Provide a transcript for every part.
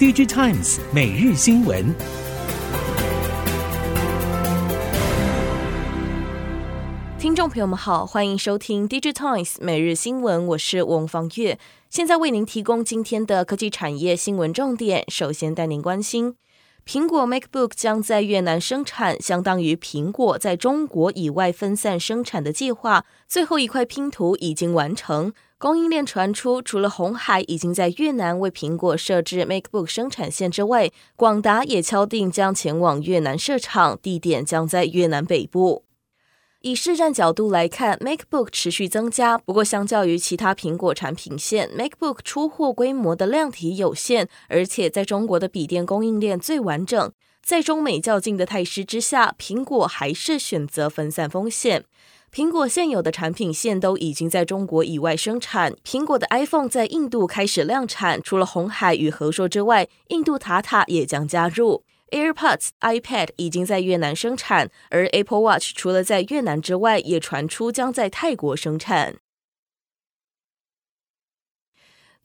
DigiTimes 每日新闻。听众朋友们好，欢迎收听 DigiTimes 每日新闻，我是翁方月，现在为您提供今天的科技产业新闻重点。首先带您关心。苹果 MacBook 将在越南生产，相当于苹果在中国以外分散生产的计划。最后一块拼图已经完成。供应链传出，除了红海已经在越南为苹果设置 MacBook 生产线之外，广达也敲定将前往越南设厂，地点将在越南北部。以市占角度来看，MacBook 持续增加，不过相较于其他苹果产品线，MacBook 出货规模的量体有限，而且在中国的笔电供应链最完整。在中美较劲的态势之下，苹果还是选择分散风险。苹果现有的产品线都已经在中国以外生产，苹果的 iPhone 在印度开始量产，除了红海与和硕之外，印度塔塔也将加入。AirPods、iPad 已经在越南生产，而 Apple Watch 除了在越南之外，也传出将在泰国生产。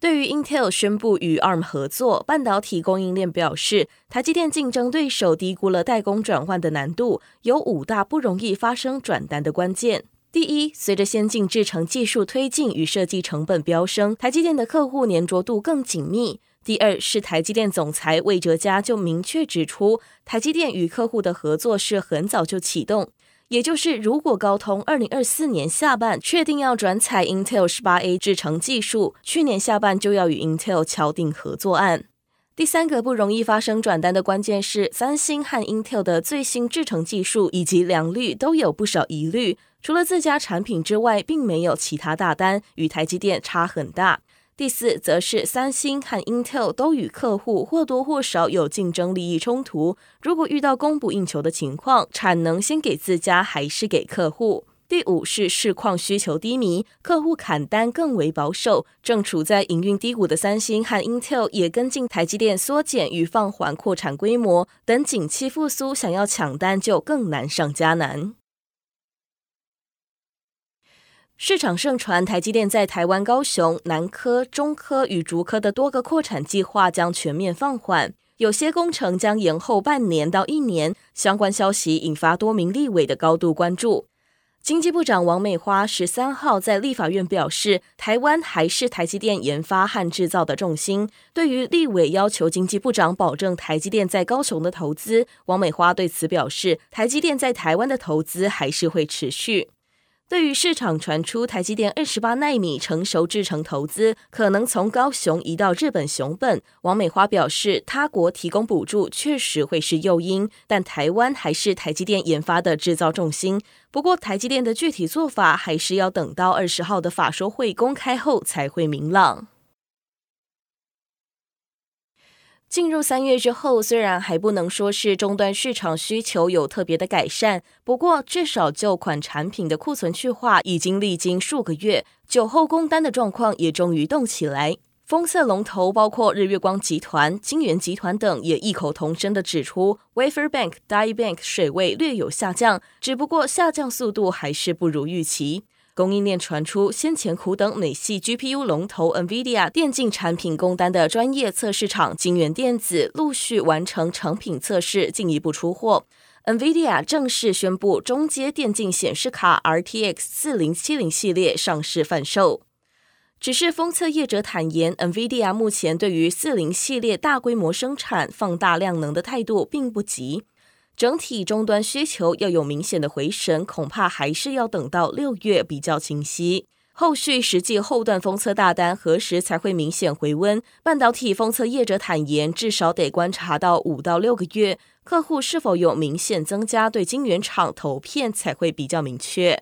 对于 Intel 宣布与 ARM 合作，半导体供应链表示，台积电竞争对手低估了代工转换的难度，有五大不容易发生转单的关键。第一，随着先进制程技术推进与设计成本飙升，台积电的客户粘着度更紧密。第二是台积电总裁魏哲嘉就明确指出，台积电与客户的合作是很早就启动，也就是如果高通二零二四年下半确定要转采 Intel 十八 A 制程技术，去年下半就要与 Intel 敲定合作案。第三个不容易发生转单的关键是，三星和 Intel 的最新制程技术以及良率都有不少疑虑，除了自家产品之外，并没有其他大单，与台积电差很大。第四，则是三星和 Intel 都与客户或多或少有竞争利益冲突。如果遇到供不应求的情况，产能先给自家还是给客户？第五是市况需求低迷，客户砍单更为保守。正处在营运低谷的三星和 Intel 也跟进台积电缩减与放缓扩产规模，等景气复苏，想要抢单就更难上加难。市场盛传，台积电在台湾高雄、南科、中科与竹科的多个扩产计划将全面放缓，有些工程将延后半年到一年。相关消息引发多名立委的高度关注。经济部长王美花十三号在立法院表示，台湾还是台积电研发和制造的重心。对于立委要求经济部长保证台积电在高雄的投资，王美花对此表示，台积电在台湾的投资还是会持续。对于市场传出台积电二十八奈米成熟制程投资可能从高雄移到日本熊本，王美花表示，他国提供补助确实会是诱因，但台湾还是台积电研发的制造重心。不过，台积电的具体做法还是要等到二十号的法说会公开后才会明朗。进入三月之后，虽然还不能说是终端市场需求有特别的改善，不过至少旧款产品的库存去化已经历经数个月，酒后供单的状况也终于动起来。封测龙头包括日月光集团、晶圆集团等也异口同声的指出，Wafer Bank、Die Bank 水位略有下降，只不过下降速度还是不如预期。供应链传出，先前苦等美系 GPU 龙头 NVIDIA 电竞产品供单的专业测试厂晶圆电子陆续完成成品测试，进一步出货。NVIDIA 正式宣布中阶电竞显示卡 RTX 四零七零系列上市贩售。只是封测业者坦言，NVIDIA 目前对于四零系列大规模生产、放大量能的态度并不急。整体终端需求要有明显的回升，恐怕还是要等到六月比较清晰。后续实际后段封测大单何时才会明显回温？半导体封测业者坦言，至少得观察到五到六个月，客户是否有明显增加对晶圆厂投片才会比较明确。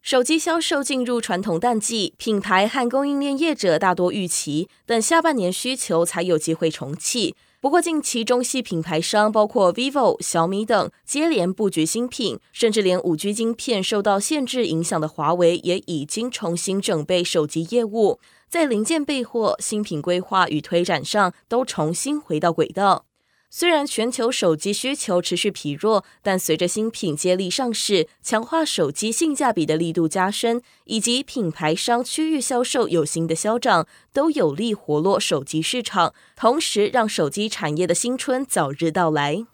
手机销售进入传统淡季，品牌和供应链业者大多预期，等下半年需求才有机会重启。不过，近期中系品牌商包括 vivo、小米等接连布局新品，甚至连五 G 晶片受到限制影响的华为也已经重新整备手机业务，在零件备货、新品规划与推展上都重新回到轨道。虽然全球手机需求持续疲弱，但随着新品接力上市，强化手机性价比的力度加深，以及品牌商区域销售有新的消长，都有力活络手机市场，同时让手机产业的新春早日到来。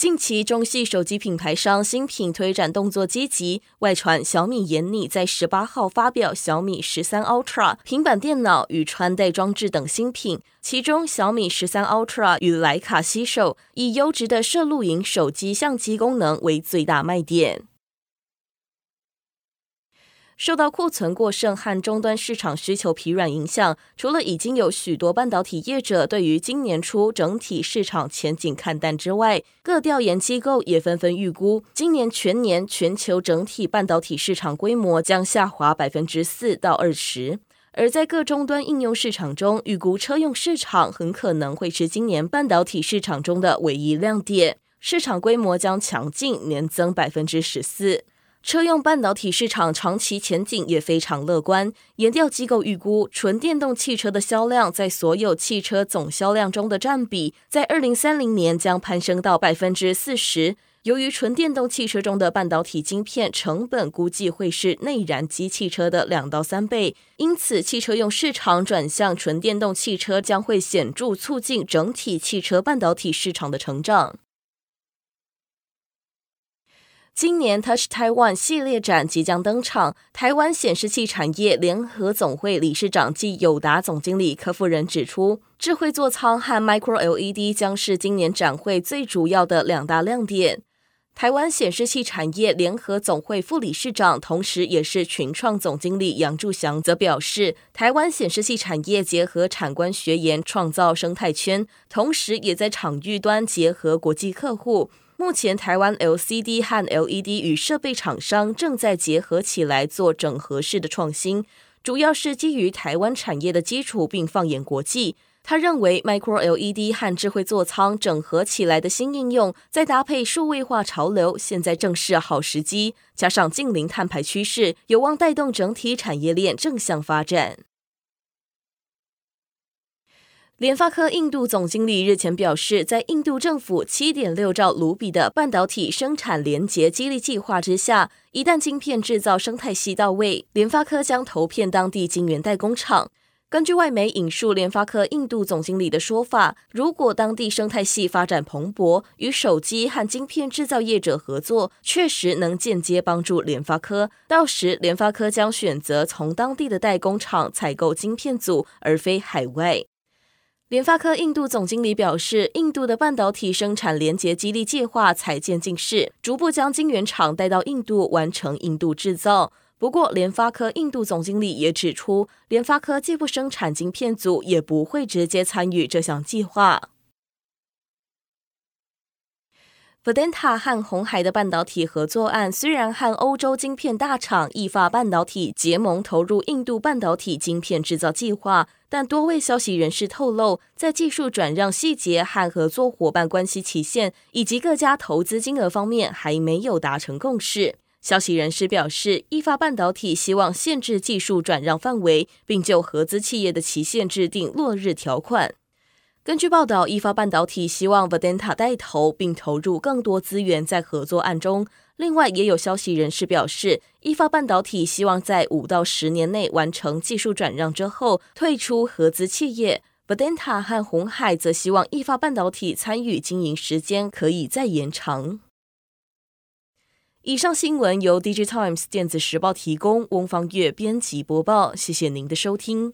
近期，中系手机品牌商新品推展动作积极。外传小米研拟在十八号发表小米十三 Ultra 平板电脑与穿戴装置等新品，其中小米十三 Ultra 与徕卡携手，以优质的摄录影手机相机功能为最大卖点。受到库存过剩和终端市场需求疲软影响，除了已经有许多半导体业者对于今年初整体市场前景看淡之外，各调研机构也纷纷预估，今年全年全球整体半导体市场规模将下滑百分之四到二十。而在各终端应用市场中，预估车用市场很可能会是今年半导体市场中的唯一亮点，市场规模将强劲年增百分之十四。车用半导体市场长期前景也非常乐观。研调机构预估，纯电动汽车的销量在所有汽车总销量中的占比，在二零三零年将攀升到百分之四十。由于纯电动汽车中的半导体晶片成本估计会是内燃机汽车的两到三倍，因此汽车用市场转向纯电动汽车将会显著促进整体汽车半导体市场的成长。今年 Touch Taiwan 系列展即将登场，台湾显示器产业联合总会理事长暨友达总经理柯夫人指出，智慧座舱和 Micro LED 将是今年展会最主要的两大亮点。台湾显示器产业联合总会副理事长，同时也是群创总经理杨柱祥则表示，台湾显示器产业结合产官学研，创造生态圈，同时也在场域端结合国际客户。目前，台湾 LCD 和 LED 与设备厂商正在结合起来做整合式的创新，主要是基于台湾产业的基础，并放眼国际。他认为，Micro LED 和智慧座舱整合起来的新应用，再搭配数位化潮流，现在正是好时机。加上近零碳排趋势，有望带动整体产业链正向发展。联发科印度总经理日前表示，在印度政府七点六兆卢比的半导体生产连结激励计划之下，一旦晶片制造生态系到位，联发科将投片当地晶圆代工厂。根据外媒引述联发科印度总经理的说法，如果当地生态系发展蓬勃，与手机和晶片制造业者合作，确实能间接帮助联发科。到时，联发科将选择从当地的代工厂采购晶片组，而非海外。联发科印度总经理表示，印度的半导体生产连结激励计划才渐进式，逐步将晶圆厂带到印度，完成印度制造。不过，联发科印度总经理也指出，联发科既不生产晶片组，也不会直接参与这项计划。Vedanta 和鸿海的半导体合作案，虽然和欧洲晶片大厂意法半导体结盟投入印度半导体晶片制造计划，但多位消息人士透露，在技术转让细节和合作伙伴关系期限以及各家投资金额方面还没有达成共识。消息人士表示，意法半导体希望限制技术转让范围，并就合资企业的期限制定落日条款。根据报道，意法半导体希望 Vedanta 带头，并投入更多资源在合作案中。另外，也有消息人士表示，意法半导体希望在五到十年内完成技术转让之后退出合资企业。Vedanta 和鸿海则希望意法半导体参与经营时间可以再延长。以上新闻由 DigiTimes 电子时报提供，翁方月编辑播报。谢谢您的收听。